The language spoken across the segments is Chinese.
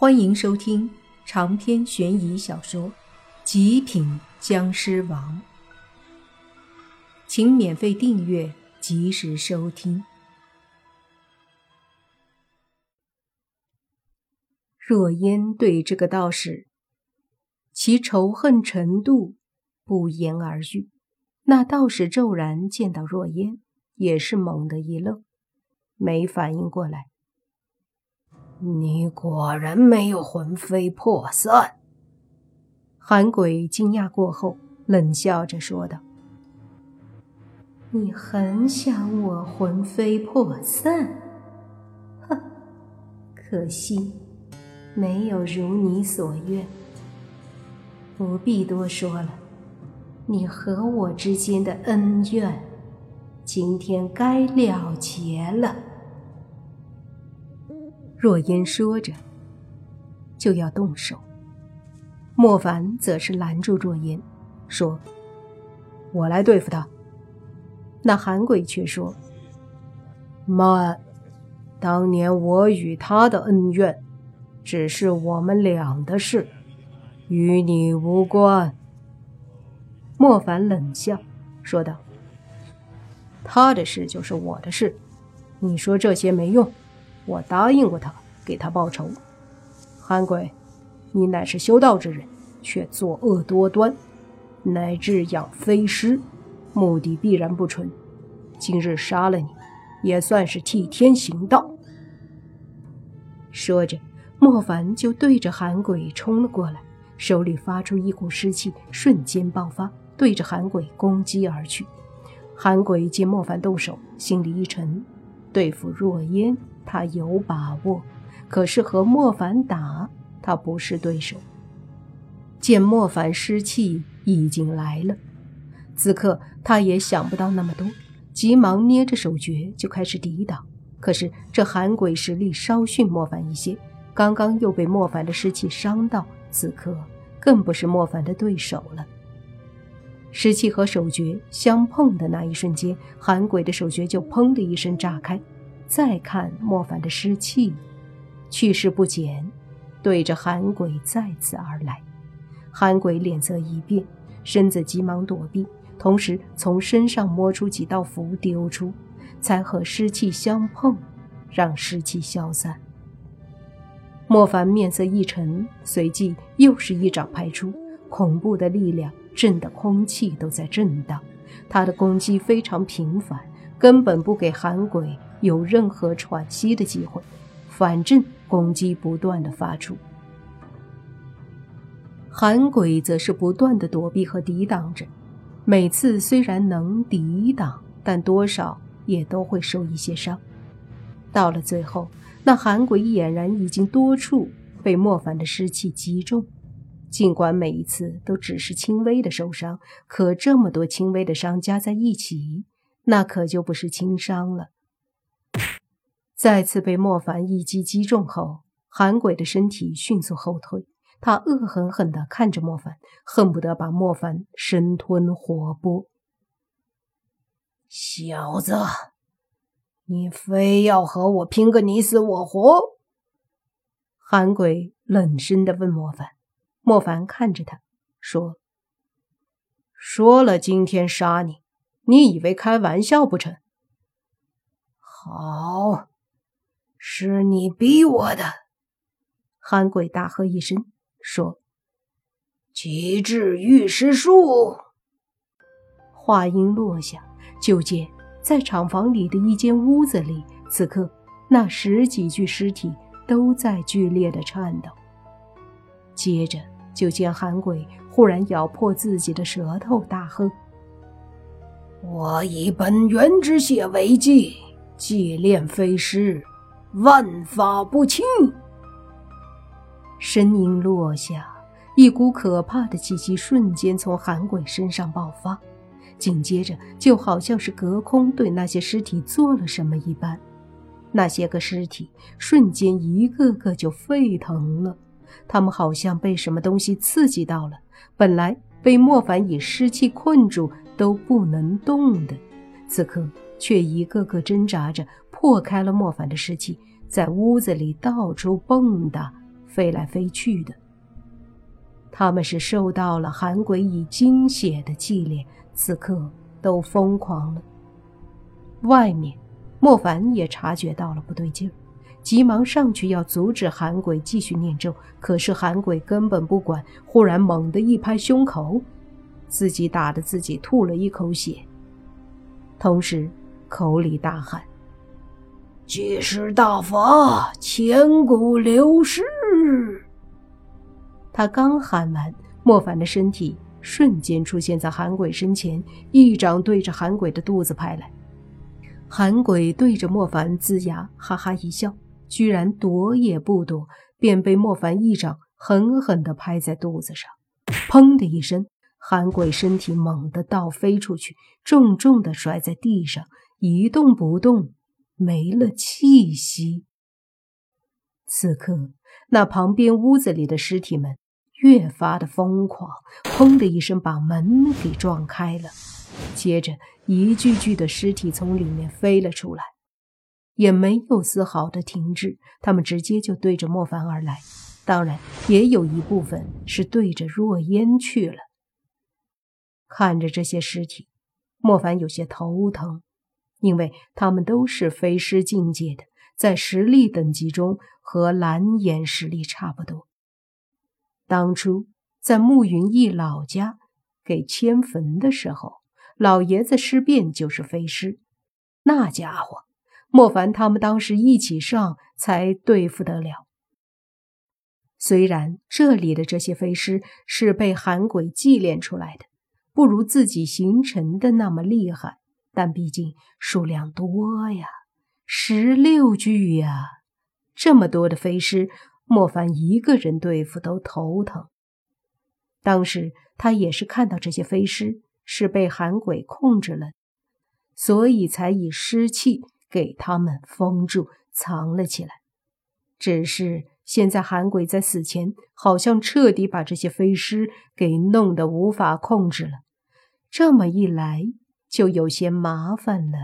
欢迎收听长篇悬疑小说《极品僵尸王》，请免费订阅，及时收听。若烟对这个道士，其仇恨程度不言而喻。那道士骤然见到若烟，也是猛地一愣，没反应过来。你果然没有魂飞魄散。韩鬼惊讶过后，冷笑着说道：“你很想我魂飞魄散？哼，可惜没有如你所愿。不必多说了，你和我之间的恩怨，今天该了结了。”若烟说着，就要动手。莫凡则是拦住若烟，说：“我来对付他。”那韩鬼却说：“慢，当年我与他的恩怨，只是我们俩的事，与你无关。”莫凡冷笑说道：“他的事就是我的事，你说这些没用。”我答应过他，给他报仇。韩鬼，你乃是修道之人，却作恶多端，乃至养飞尸，目的必然不纯。今日杀了你，也算是替天行道。说着，莫凡就对着韩鬼冲了过来，手里发出一股湿气，瞬间爆发，对着韩鬼攻击而去。韩鬼见莫凡动手，心里一沉，对付若烟。他有把握，可是和莫凡打，他不是对手。见莫凡失气已经来了，此刻他也想不到那么多，急忙捏着手诀就开始抵挡。可是这寒鬼实力稍逊莫凡一些，刚刚又被莫凡的尸气伤到，此刻更不是莫凡的对手了。湿气和手诀相碰的那一瞬间，寒鬼的手诀就砰的一声炸开。再看莫凡的湿气，去势不减，对着韩鬼再次而来。韩鬼脸色一变，身子急忙躲避，同时从身上摸出几道符丢出，才和湿气相碰，让湿气消散。莫凡面色一沉，随即又是一掌拍出，恐怖的力量震得空气都在震荡。他的攻击非常频繁，根本不给韩鬼。有任何喘息的机会，反正攻击不断的发出。韩鬼则是不断的躲避和抵挡着，每次虽然能抵挡，但多少也都会受一些伤。到了最后，那韩鬼俨然已经多处被莫凡的尸气击中，尽管每一次都只是轻微的受伤，可这么多轻微的伤加在一起，那可就不是轻伤了。再次被莫凡一击击中后，韩鬼的身体迅速后退。他恶狠狠地看着莫凡，恨不得把莫凡生吞活剥。小子，你非要和我拼个你死我活？韩鬼冷声地问莫凡。莫凡看着他，说：“说了今天杀你，你以为开玩笑不成？好。”是你逼我的！韩鬼大喝一声，说：“极致御尸术！”话音落下，就见在厂房里的一间屋子里，此刻那十几具尸体都在剧烈的颤抖。接着，就见韩鬼忽然咬破自己的舌头，大喝：“我以本源之血为祭，祭炼飞尸！”万法不侵。声音落下，一股可怕的气息瞬间从韩鬼身上爆发，紧接着就好像是隔空对那些尸体做了什么一般，那些个尸体瞬间一个个就沸腾了，他们好像被什么东西刺激到了，本来被莫凡以尸气困住都不能动的，此刻却一个个挣扎着。破开了莫凡的尸气，在屋子里到处蹦跶，飞来飞去的。他们是受到了韩鬼以精血的祭炼，此刻都疯狂了。外面，莫凡也察觉到了不对劲儿，急忙上去要阻止韩鬼继续念咒，可是韩鬼根本不管，忽然猛地一拍胸口，自己打得自己吐了一口血，同时口里大喊：“济世大法，千古流失。”他刚喊完，莫凡的身体瞬间出现在韩鬼身前，一掌对着韩鬼的肚子拍来。韩鬼对着莫凡龇牙哈哈一笑，居然躲也不躲，便被莫凡一掌狠狠地拍在肚子上。砰的一声，韩鬼身体猛地倒飞出去，重重地摔在地上，一动不动，没了气息。此刻，那旁边屋子里的尸体们。越发的疯狂，砰的一声把门给撞开了，接着一具具的尸体从里面飞了出来，也没有丝毫的停滞，他们直接就对着莫凡而来，当然也有一部分是对着若烟去了。看着这些尸体，莫凡有些头疼，因为他们都是飞尸境界的，在实力等级中和蓝颜实力差不多。当初在慕云逸老家给迁坟的时候，老爷子尸变就是飞尸，那家伙莫凡他们当时一起上才对付得了。虽然这里的这些飞尸是被寒鬼祭炼出来的，不如自己形成的那么厉害，但毕竟数量多呀，十六具呀，这么多的飞尸。莫凡一个人对付都头疼。当时他也是看到这些飞尸是被寒鬼控制了，所以才以尸气给他们封住、藏了起来。只是现在韩鬼在死前好像彻底把这些飞尸给弄得无法控制了，这么一来就有些麻烦了。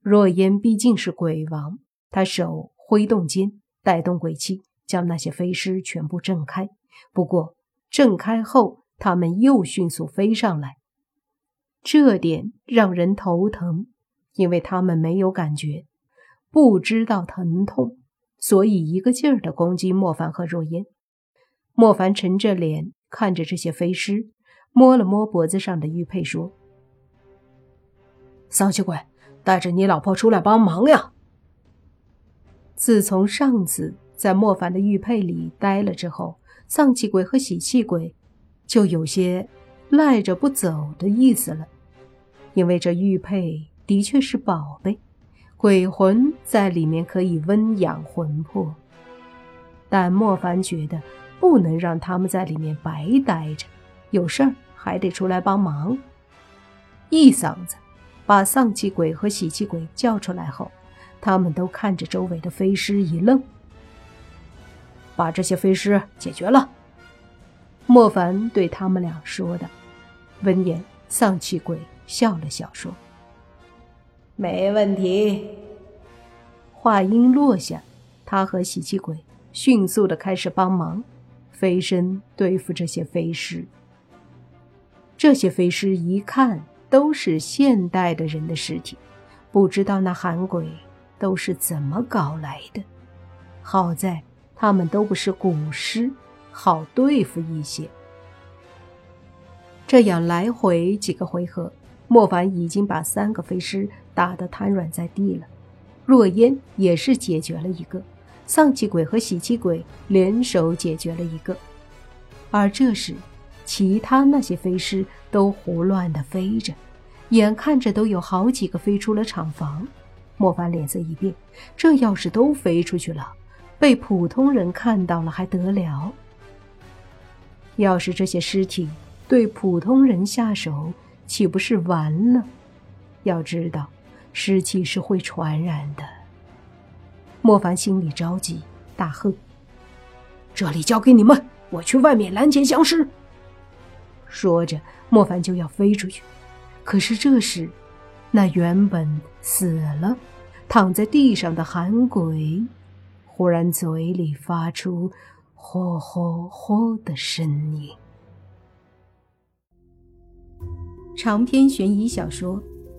若烟毕竟是鬼王，他手挥动间。带动鬼气，将那些飞尸全部震开。不过震开后，他们又迅速飞上来，这点让人头疼，因为他们没有感觉，不知道疼痛，所以一个劲儿的攻击莫凡和若烟。莫凡沉着脸看着这些飞尸，摸了摸脖子上的玉佩，说：“丧气鬼，带着你老婆出来帮忙呀！”自从上次在莫凡的玉佩里待了之后，丧气鬼和喜气鬼就有些赖着不走的意思了。因为这玉佩的确是宝贝，鬼魂在里面可以温养魂魄。但莫凡觉得不能让他们在里面白待着，有事儿还得出来帮忙。一嗓子把丧气鬼和喜气鬼叫出来后。他们都看着周围的飞尸一愣，把这些飞尸解决了。莫凡对他们俩说的。闻言，丧气鬼笑了笑说：“没问题。”话音落下，他和喜气鬼迅速的开始帮忙，飞身对付这些飞尸。这些飞尸一看都是现代的人的尸体，不知道那韩鬼。都是怎么搞来的？好在他们都不是古尸，好对付一些。这样来回几个回合，莫凡已经把三个飞尸打得瘫软在地了。若烟也是解决了一个，丧气鬼和喜气鬼联手解决了一个。而这时，其他那些飞尸都胡乱的飞着，眼看着都有好几个飞出了厂房。莫凡脸色一变，这要是都飞出去了，被普通人看到了还得了？要是这些尸体对普通人下手，岂不是完了？要知道，湿气是会传染的。莫凡心里着急，大喝：“这里交给你们，我去外面拦截僵尸。”说着，莫凡就要飞出去，可是这时。那原本死了、躺在地上的寒鬼，忽然嘴里发出“呼呼呼”的声音。长篇悬疑小说《